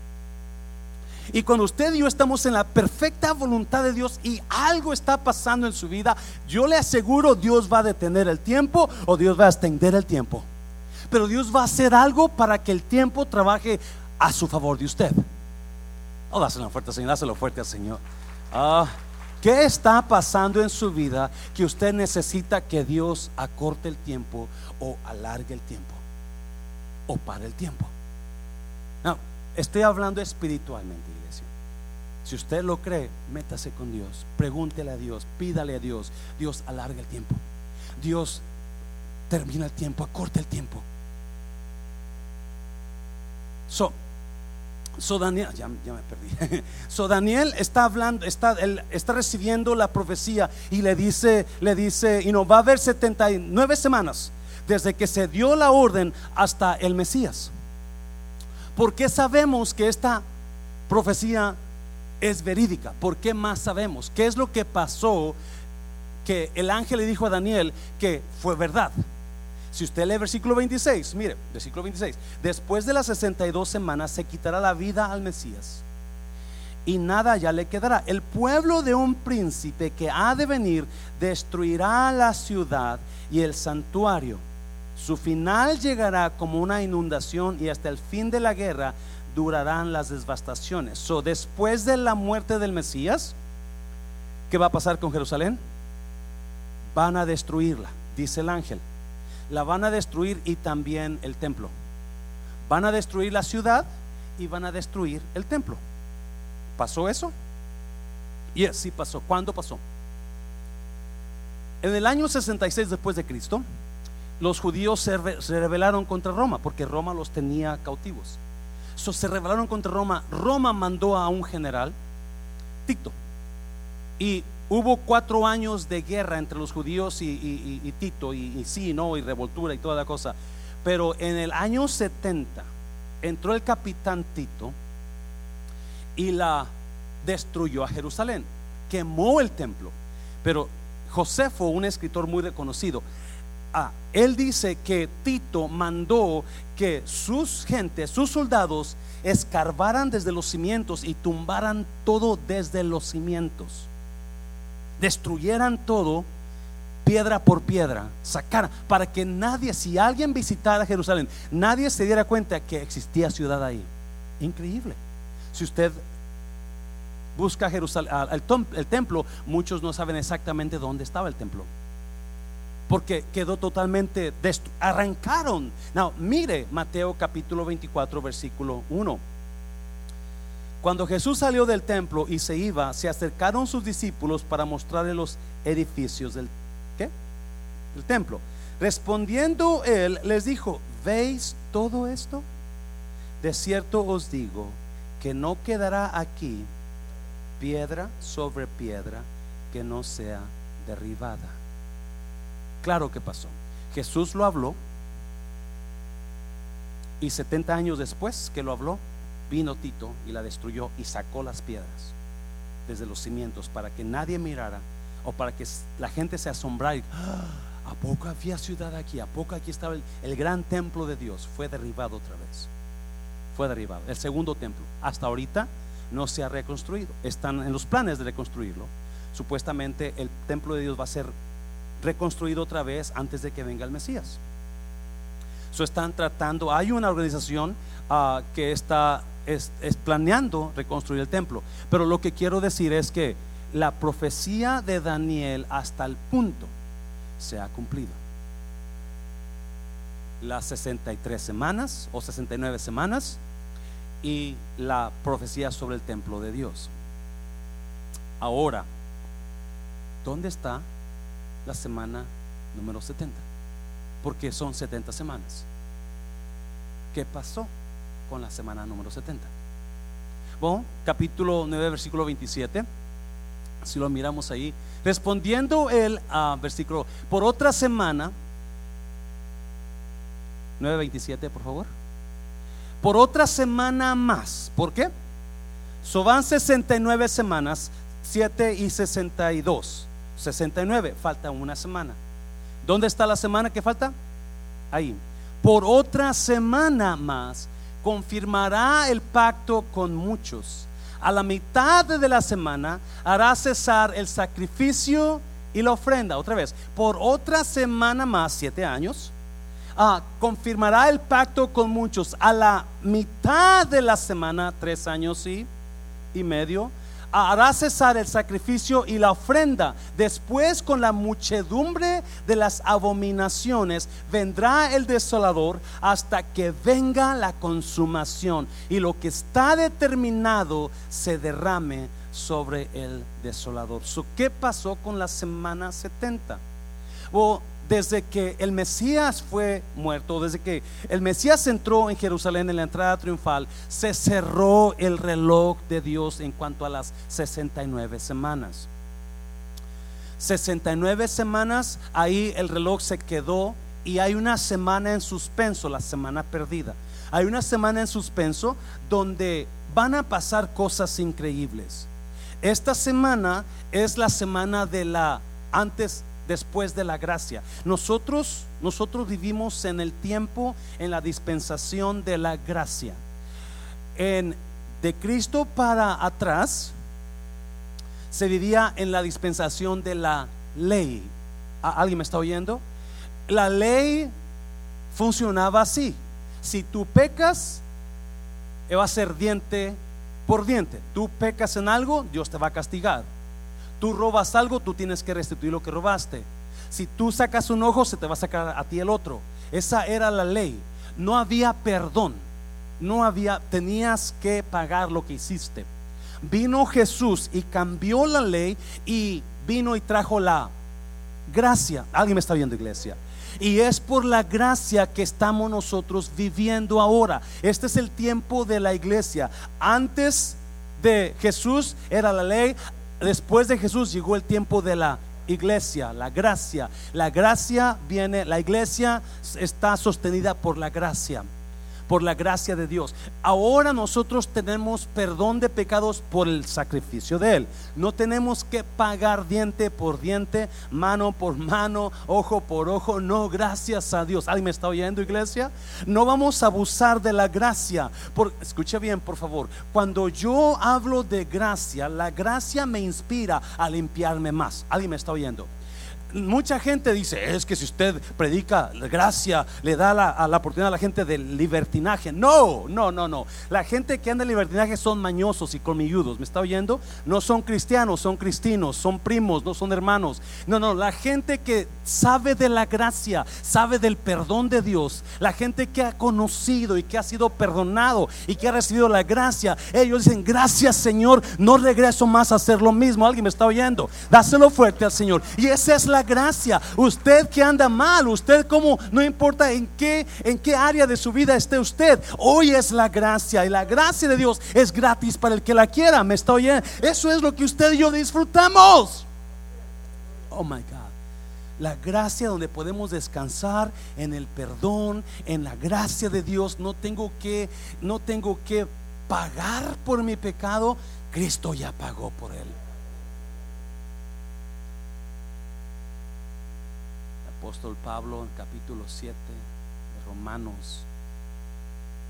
Y cuando usted y yo estamos en la perfecta voluntad de Dios y algo está pasando en su vida, yo le aseguro Dios va a detener el tiempo o Dios va a extender el tiempo. Pero Dios va a hacer algo para que el tiempo trabaje a su favor de usted. Oh, dáselo fuerte, Señor, dáselo fuerte al Señor. Ah, ¿Qué está pasando en su vida que usted necesita que Dios acorte el tiempo o alargue el tiempo o pare el tiempo? No, estoy hablando espiritualmente, iglesia. Si usted lo cree, métase con Dios, pregúntele a Dios, pídale a Dios. Dios alarga el tiempo. Dios termina el tiempo, acorta el tiempo. So, So Daniel, ya, me perdí. Está hablando, está, él está recibiendo la profecía y le dice, le dice, y no va a haber 79 semanas desde que se dio la orden hasta el Mesías. ¿Por qué sabemos que esta profecía es verídica? ¿Por qué más sabemos? ¿Qué es lo que pasó que el ángel le dijo a Daniel que fue verdad? Si usted lee versículo 26, mire, versículo 26, después de las 62 semanas se quitará la vida al Mesías y nada ya le quedará. El pueblo de un príncipe que ha de venir destruirá la ciudad y el santuario. Su final llegará como una inundación y hasta el fin de la guerra durarán las devastaciones. So, después de la muerte del Mesías, ¿qué va a pasar con Jerusalén? Van a destruirla, dice el ángel la van a destruir y también el templo. Van a destruir la ciudad y van a destruir el templo. ¿Pasó eso? Y yes, sí pasó. ¿Cuándo pasó? En el año 66 después de Cristo, los judíos se, rebelaron contra Roma porque Roma los tenía cautivos. se rebelaron contra Roma. Roma mandó a un general, Tito, y Hubo cuatro años de guerra entre los judíos y, Tito, y, sí, no, y revoltura y toda la cosa. Pero en el año 70 entró el capitán Tito y la destruyó a Jerusalén, quemó el templo. Pero Josefo, un escritor muy reconocido, ah, él dice que Tito mandó que sus gentes, sus soldados, escarbaran desde los cimientos y tumbaran todo desde los cimientos destruyeran todo piedra por piedra, sacaran, para que nadie, si alguien visitara Jerusalén, nadie se diera cuenta que existía ciudad ahí. Increíble. Si usted busca Jerusalén, el, templo, muchos no saben exactamente dónde estaba el templo. Porque quedó totalmente arrancaron. No, mire Mateo capítulo 24, versículo 1. Cuando Jesús salió del templo y se iba, se acercaron sus discípulos para mostrarle los edificios del, ¿qué? del templo. Respondiendo él, les dijo, ¿veis todo esto? De cierto os digo que no quedará aquí piedra sobre piedra que no sea derribada. Claro que pasó. Jesús lo habló y 70 años después que lo habló, vino Tito y la destruyó y sacó las piedras. desde los cimientos para que nadie mirara o para que la gente se asombrara y, "Ah, ¿a poco había ciudad aquí? ¿A poco aquí estaba el, gran templo de Dios? Fue derribado otra vez. Fue derribado. El segundo templo. Hasta ahorita no se ha reconstruido. Están en los planes de reconstruirlo. Supuestamente el templo de Dios va a ser reconstruido otra vez antes de que venga el Mesías. So están tratando, hay una organización ah, que está es, planeando reconstruir el templo. Pero lo que quiero decir es que la profecía de Daniel hasta el punto se ha cumplido. Las 63 semanas o 69 semanas y la profecía sobre el templo de Dios. Ahora, ¿dónde está la semana número 70? Porque son 70 semanas. ¿Qué pasó con la semana número 70? Bueno, capítulo 9, versículo 27. Si lo miramos ahí, respondiendo el ah, versículo, por otra semana, 9.27, por favor. Por otra semana más. ¿Por qué? So van 69 semanas, 7 y 62. 69, falta una semana. ¿Dónde está la semana que falta? Ahí. Por otra semana más confirmará el pacto con muchos. A la mitad de la semana hará cesar el sacrificio y la ofrenda. Otra vez, por otra semana más, siete años, ah, confirmará el pacto con muchos. A la mitad de la semana, tres años y, y medio, hará cesar el sacrificio y la ofrenda. Después con la muchedumbre de las abominaciones vendrá el desolador hasta que venga la consumación y lo que está determinado se derrame sobre el desolador. So, ¿Qué pasó con la semana 70? O desde que el Mesías fue muerto, desde que el Mesías entró en Jerusalén en la entrada triunfal, se cerró el reloj de Dios en cuanto a las 69 semanas. 69 semanas, ahí el reloj se quedó y hay una semana en suspenso, la semana perdida. Hay una semana en suspenso donde van a pasar cosas increíbles. Esta semana es la semana de la antes después de la gracia. Nosotros nosotros vivimos en el tiempo en la dispensación de la gracia. En de Cristo para atrás se vivía en la dispensación de la ley. ¿Alguien me está oyendo? La ley funcionaba así. Si tú pecas, va a ser diente por diente. Tú pecas en algo, Dios te va a castigar. Tú robas algo, tú tienes que restituir lo que robaste. Si tú sacas un ojo, se te va a sacar a ti el otro. Esa era la ley. No había perdón. No había, tenías que pagar lo que hiciste. Vino Jesús y cambió la ley y vino y trajo la gracia. ¿Alguien me está viendo, iglesia? Y es por la gracia que estamos nosotros viviendo ahora. Este es el tiempo de la iglesia. Antes de Jesús era la ley. Después de Jesús llegó el tiempo de la iglesia, la gracia. La gracia viene, la iglesia está sostenida por la gracia por la gracia de Dios. Ahora nosotros tenemos perdón de pecados por el sacrificio de Él. No tenemos que pagar diente por diente, mano por mano, ojo por ojo. No, gracias a Dios. ¿Alguien me está oyendo, iglesia? No vamos a abusar de la gracia. Por, escuche bien, por favor. Cuando yo hablo de gracia, la gracia me inspira a limpiarme más. ¿Alguien me está oyendo? Mucha gente dice, es que si usted predica gracia, le da la, la, oportunidad a la gente del libertinaje. No, no, no, no. La gente que anda en libertinaje son mañosos y colmilludos. ¿Me está oyendo? No son cristianos, son cristinos, son primos, no son hermanos. No, no, la gente que sabe de la gracia, sabe del perdón de Dios, la gente que ha conocido y que ha sido perdonado y que ha recibido la gracia, ellos dicen, gracias Señor, no regreso más a hacer lo mismo. ¿Alguien me está oyendo? Dáselo fuerte al Señor. Y esa es la gracia. Usted que anda mal, usted como no importa en qué en qué área de su vida esté usted, hoy es la gracia y la gracia de Dios es gratis para el que la quiera. ¿Me está oyendo? Eso es lo que usted y yo disfrutamos. Oh my God. La gracia donde podemos descansar en el perdón, en la gracia de Dios. No tengo que no tengo que pagar por mi pecado, Cristo ya pagó por él. Apóstol Pablo en capítulo 7 de Romanos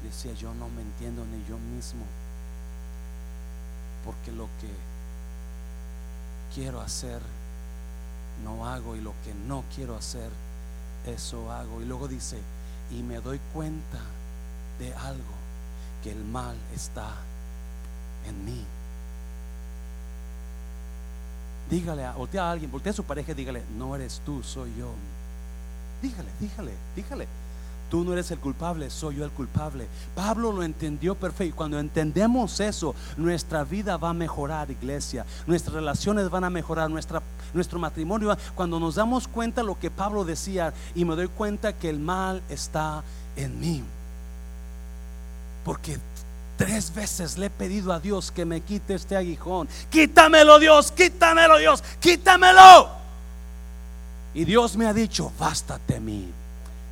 decía, yo no me entiendo ni yo mismo, porque lo que quiero hacer, no hago, y lo que no quiero hacer, eso hago. Y luego dice, y me doy cuenta de algo, que el mal está en mí. Dígale, voltea a alguien, voltea a su pareja y dígale, no eres tú, soy yo. Dígale, dígale, dígale. Tú no eres el culpable, soy yo el culpable. Pablo lo entendió perfecto. Cuando entendemos eso, nuestra vida va a mejorar, iglesia. Nuestras relaciones van a mejorar, nuestra, nuestro matrimonio. Cuando nos damos cuenta lo que Pablo decía y me doy cuenta que el mal está en mí. Porque tres veces le he pedido a Dios que me quite este aguijón. Quítamelo Dios, quítamelo Dios, quítamelo. Y Dios me ha dicho, bástate mí.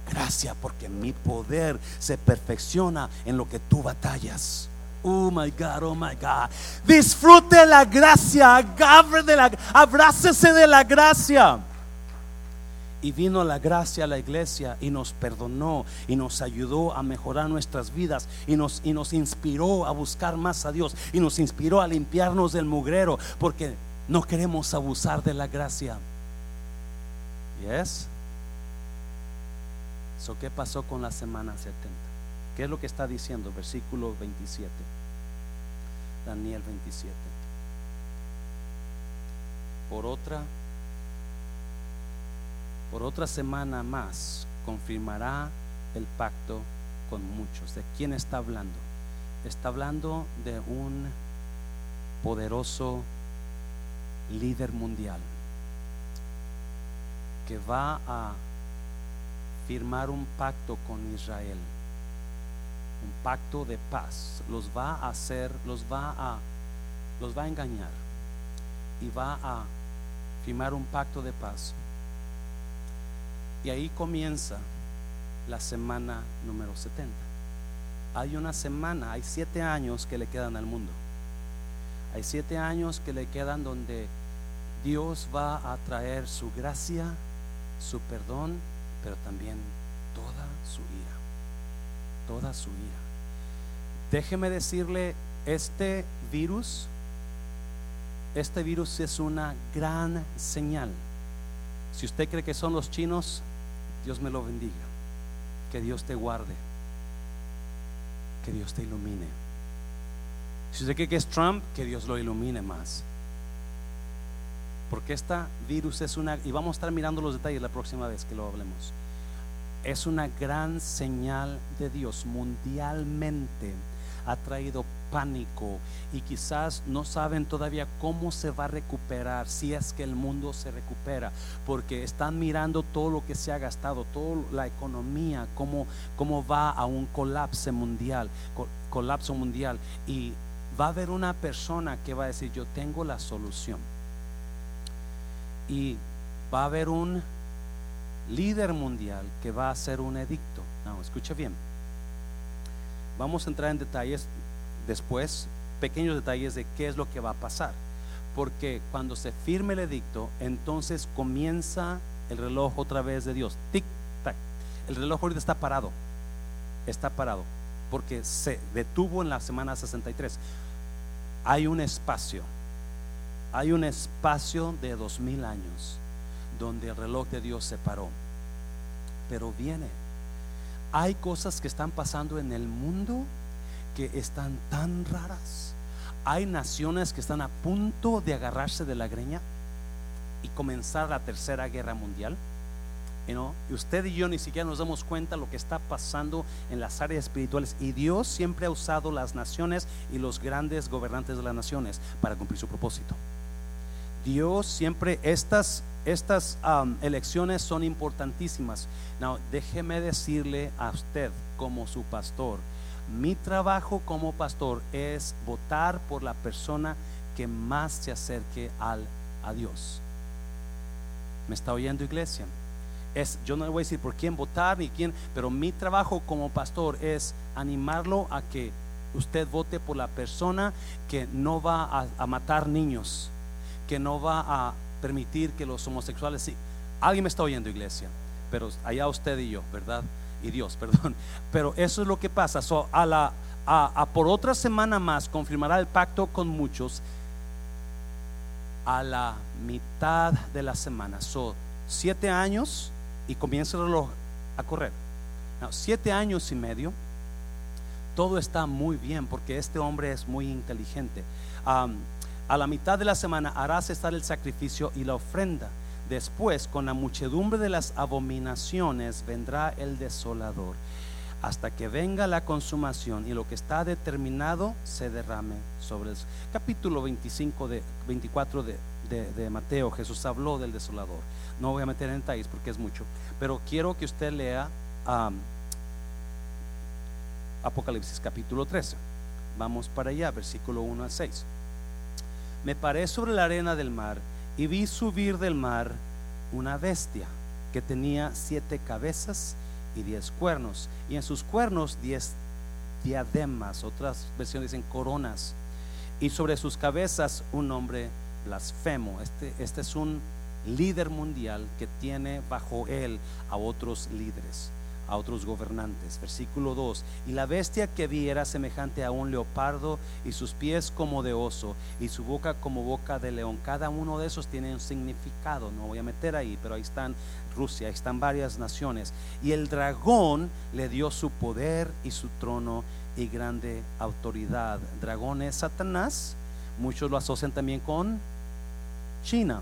Gracias porque mi poder se perfecciona en lo que tú batallas. Oh my God, oh my God. Disfrute la gracia, agarre de la, abrácese de la gracia. Y vino la gracia a la iglesia y nos perdonó y nos ayudó a mejorar nuestras vidas y nos, y nos inspiró a buscar más a Dios y nos inspiró a limpiarnos del mugrero porque no queremos abusar de la gracia. Yes. ¿Qué pasó con la semana 70? ¿Qué es lo que está diciendo? Versículo 27. Daniel 27. Por otra, por otra semana más confirmará el pacto con muchos. ¿De quién está hablando? Está hablando de un poderoso líder mundial que va a firmar un pacto con Israel, un pacto de paz. Los va a hacer, los va a, los va a engañar y va a firmar un pacto de paz. Y ahí comienza la semana número 70. Hay una semana, hay siete años que le quedan al mundo. Hay siete años que le quedan donde Dios va a traer su gracia, su perdón pero también toda su ira, toda su ira. Déjeme decirle, este virus, este virus es una gran señal. Si usted cree que son los chinos, Dios me lo bendiga. Que Dios te guarde. Que Dios te ilumine. Si usted cree que es Trump, que Dios lo ilumine más. Porque esta virus es una, y vamos a estar mirando los detalles la próxima vez que lo hablemos, es una gran señal de Dios mundialmente. Ha traído pánico y quizás no saben todavía cómo se va a recuperar si es que el mundo se recupera, porque están mirando todo lo que se ha gastado, toda la economía, cómo, cómo va a un colapso mundial, colapso mundial. Y va a haber una persona que va a decir, yo tengo la solución y va a haber un líder mundial que va a hacer un edicto. No, escucha bien. Vamos a entrar en detalles después, pequeños detalles de qué es lo que va a pasar. Porque cuando se firme el edicto, entonces comienza el reloj otra vez de Dios. Tic, tac. El reloj ahorita está parado. Está parado. Porque se detuvo en la semana 63. Hay un espacio hay un espacio de dos mil años donde el reloj de Dios se paró. Pero viene. Hay cosas que están pasando en el mundo que están tan raras. Hay naciones que están a punto de agarrarse de la greña y comenzar la tercera guerra mundial. Y usted y yo ni siquiera nos damos cuenta lo que está pasando en las áreas espirituales. Y Dios siempre ha usado las naciones y los grandes gobernantes de las naciones para cumplir su propósito. Dios siempre, estas, estas elecciones son importantísimas. Now, déjeme decirle a usted como su pastor, mi trabajo como pastor es votar por la persona que más se acerque al, a Dios. ¿Me está oyendo iglesia? Es, yo no le voy a decir por quién votar ni quién, pero mi trabajo como pastor es animarlo a que usted vote por la persona que no va a, a matar niños, que no va a permitir que los homosexuales... Sí, alguien me está oyendo, iglesia, pero allá usted y yo, ¿verdad? Y Dios, perdón. Pero eso es lo que pasa. So, a la, a, por otra semana más confirmará el pacto con muchos a la mitad de la semana. Son siete años y comienza el reloj a correr. siete años y medio. Todo está muy bien porque este hombre es muy inteligente. A la mitad de la semana harás estar el sacrificio y la ofrenda. Después, con la muchedumbre de las abominaciones, vendrá el desolador. Hasta que venga la consumación y lo que está determinado se derrame sobre el capítulo 25 de 24 de, de, Mateo. Jesús habló del desolador. No voy a meter en detalles porque es mucho pero quiero que usted lea Apocalipsis capítulo 13 vamos para allá versículo 1 al 6 me paré sobre la arena del mar y vi subir del mar una bestia que tenía siete cabezas y diez cuernos, y en sus cuernos diez diademas, otras versiones dicen coronas, y sobre sus cabezas un nombre blasfemo. Este, este es un líder mundial que tiene bajo él a otros líderes a otros gobernantes. Versículo 2. Y la bestia que vi era semejante a un leopardo y sus pies como de oso y su boca como boca de león. Cada uno de esos tiene un significado. No voy a meter ahí, pero ahí están Rusia, ahí están varias naciones. Y el dragón le dio su poder y su trono y grande autoridad. Dragón es Satanás. Muchos lo asocian también con China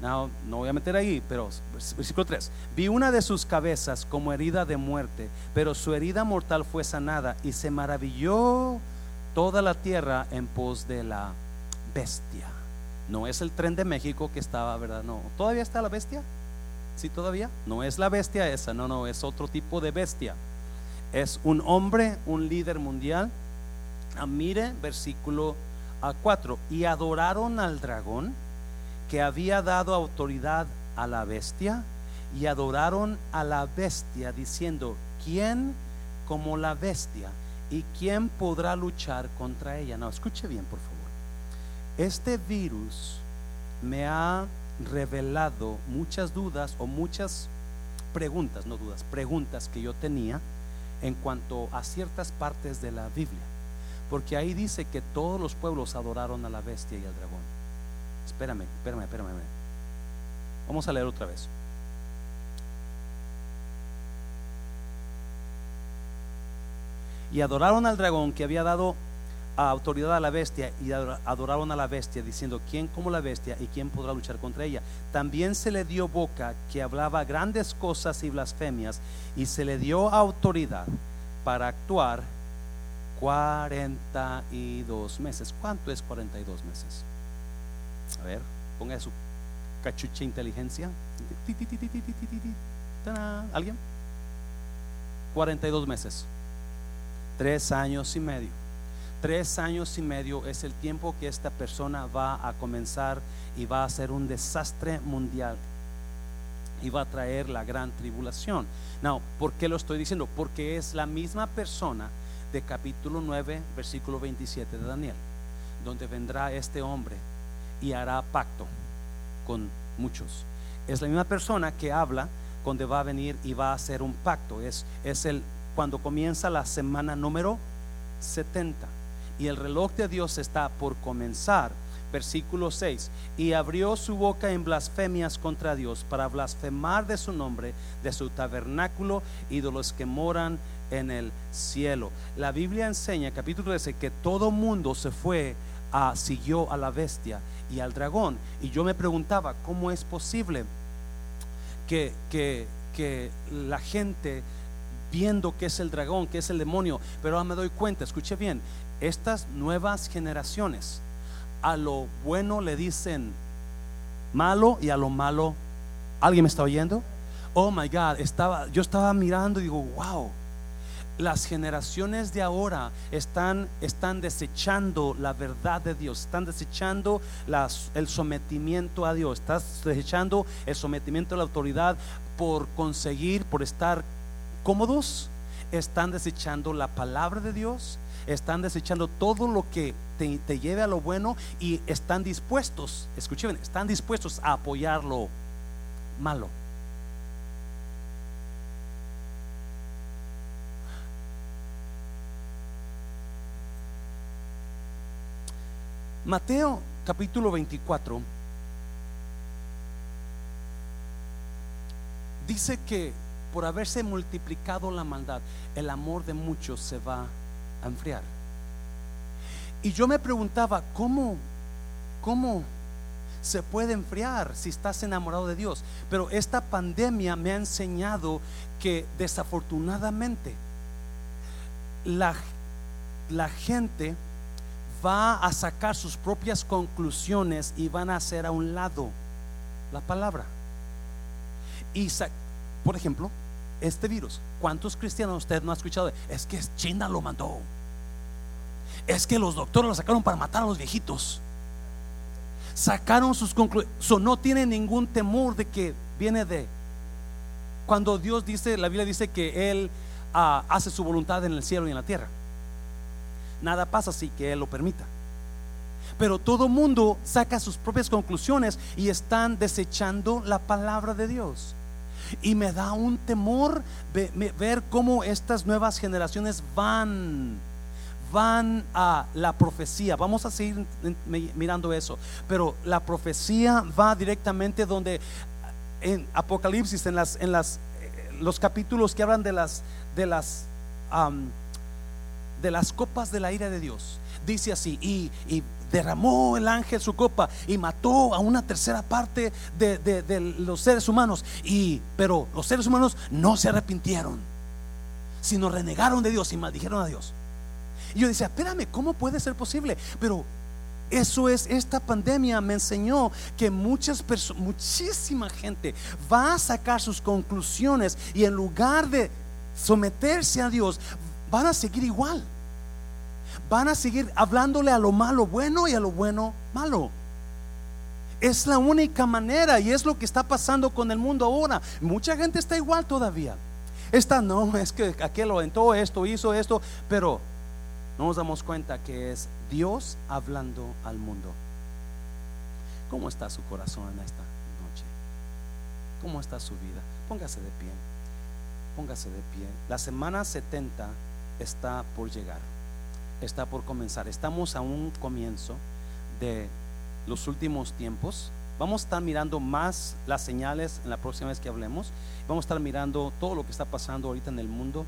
no, no voy a meter ahí, pero versículo 3. Vi una de sus cabezas como herida de muerte, pero su herida mortal fue sanada y se maravilló toda la tierra en pos de la bestia. No es el tren de México que estaba, ¿verdad? No. ¿Todavía está la bestia? ¿Sí todavía? No es la bestia esa, no, no, es otro tipo de bestia. Es un hombre, un líder mundial. Ah, mire, versículo 4. Y adoraron al dragón que había dado autoridad a la bestia y adoraron a la bestia diciendo, ¿quién como la bestia? ¿Y quién podrá luchar contra ella? No, escuche bien, por favor. Este virus me ha revelado muchas dudas o muchas preguntas, no dudas, preguntas que yo tenía en cuanto a ciertas partes de la Biblia. Porque ahí dice que todos los pueblos adoraron a la bestia y al dragón. Espérame, espérame, espérame. Vamos a leer otra vez. Y adoraron al dragón que había dado autoridad a la bestia y adoraron a la bestia diciendo, ¿quién como la bestia y quién podrá luchar contra ella? También se le dio boca que hablaba grandes cosas y blasfemias y se le dio autoridad para actuar 42 meses. ¿Cuánto es 42 meses? A ver, ponga su cachucha inteligencia. ¿Alguien? 42 meses. Tres años y medio. Tres años y medio es el tiempo que esta persona va a comenzar y va a ser un desastre mundial. Y va a traer la gran tribulación. No, ¿por qué lo estoy diciendo? Porque es la misma persona de capítulo 9, versículo 27 de Daniel, donde vendrá este hombre y hará pacto con muchos. Es la misma persona que habla cuando va a venir y va a hacer un pacto. Es, es el cuando comienza la semana número 70 y el reloj de Dios está por comenzar. Versículo 6. Y abrió su boca en blasfemias contra Dios para blasfemar de su nombre, de su tabernáculo y de los que moran en el cielo. La Biblia enseña, capítulo 13, que todo mundo se fue a, siguió a la bestia y al dragón. Y yo me preguntaba, ¿cómo es posible que, que, que la gente viendo que es el dragón, que es el demonio, pero ahora me doy cuenta, escuche bien, estas nuevas generaciones a lo bueno le dicen malo y a lo malo, ¿alguien me está oyendo? Oh my God, estaba, yo estaba mirando y digo, wow, las generaciones de ahora están, están desechando la verdad de Dios, están desechando el sometimiento a Dios, están desechando el sometimiento a la autoridad por conseguir, por estar cómodos, están desechando la palabra de Dios, están desechando todo lo que te, te lleve a lo bueno y están dispuestos, escuchen, están dispuestos a apoyar lo malo. Mateo capítulo 24 dice que por haberse multiplicado la maldad, el amor de muchos se va a enfriar. Y yo me preguntaba, ¿cómo, cómo se puede enfriar si estás enamorado de Dios? Pero esta pandemia me ha enseñado que desafortunadamente la, la gente va a sacar sus propias conclusiones y van a hacer a un lado la palabra. Y por ejemplo, este virus, ¿cuántos cristianos usted no ha escuchado? Es que China lo mandó. Es que los doctores lo sacaron para matar a los viejitos. Sacaron sus conclusiones. no tiene ningún temor de que viene de. Cuando Dios dice, la Biblia dice que Él ah, hace su voluntad en el cielo y en la tierra. Nada pasa así que Él lo permita. Pero todo mundo saca sus propias conclusiones y están desechando la palabra de Dios. Y me da un temor ver cómo estas nuevas generaciones van van a la profecía. Vamos a seguir mirando eso. Pero la profecía va directamente donde en Apocalipsis, en las, en las, eh, los capítulos que hablan de las, de las, de las copas de la ira de Dios. Dice así, y, y derramó el ángel su copa y mató a una tercera parte de, los seres humanos. Y, pero los seres humanos no se arrepintieron, sino renegaron de Dios y maldijeron a Dios. Y yo decía, espérame, ¿cómo puede ser posible? Pero eso es, esta pandemia me enseñó que muchas personas, muchísima gente va a sacar sus conclusiones y en lugar de someterse a Dios, van a seguir igual van a seguir hablándole a lo malo bueno y a lo bueno malo. Es la única manera y es lo que está pasando con el mundo ahora. Mucha gente está igual todavía. Está, no, es que aquel lo entró esto, hizo esto, pero no nos damos cuenta que es Dios hablando al mundo. ¿Cómo está su corazón en esta noche? ¿Cómo está su vida? Póngase de pie. Póngase de pie. La semana 70 está por llegar está por comenzar. Estamos a un comienzo de los últimos tiempos. Vamos a estar mirando más las señales en la próxima vez que hablemos. Vamos a estar mirando todo lo que está pasando ahorita en el mundo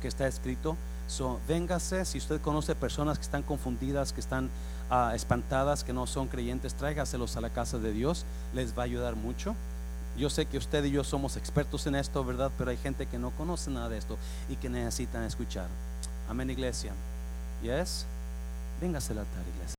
que está escrito. So, véngase, si usted conoce personas que están confundidas, que están ah, espantadas, que no son creyentes, tráigaselos a la casa de Dios, les va a ayudar mucho. Yo sé que usted y yo somos expertos en esto, ¿verdad? Pero hay gente que no conoce nada de esto y que necesitan escuchar. Amén, iglesia. Yes. Véngase la tarde, iglesia.